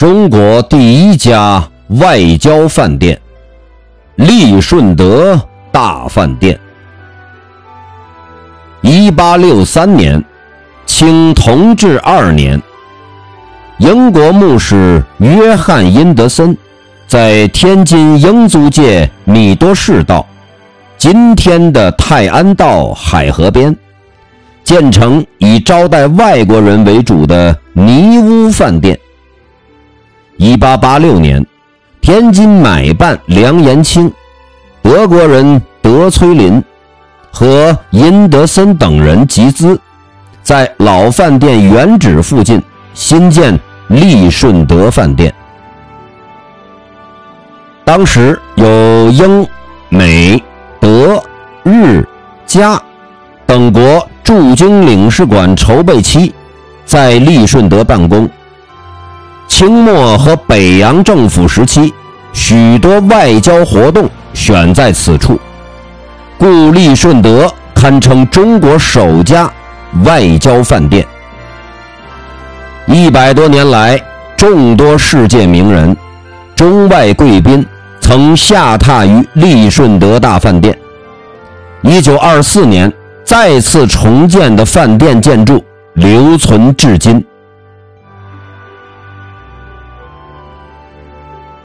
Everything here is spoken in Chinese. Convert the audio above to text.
中国第一家外交饭店——利顺德大饭店。一八六三年，清同治二年，英国牧师约翰·殷德森在天津英租界米多士道（今天的泰安道海河边）建成以招待外国人为主的泥屋饭店。一八八六年，天津买办梁延清、德国人德崔林。和殷德森等人集资，在老饭店原址附近新建利顺德饭店。当时有英、美、德、日、加等国驻京领事馆筹备期在利顺德办公。清末和北洋政府时期，许多外交活动选在此处。故利顺德堪称中国首家外交饭店。一百多年来，众多世界名人、中外贵宾曾下榻于利顺德大饭店。一九二四年再次重建的饭店建筑留存至今。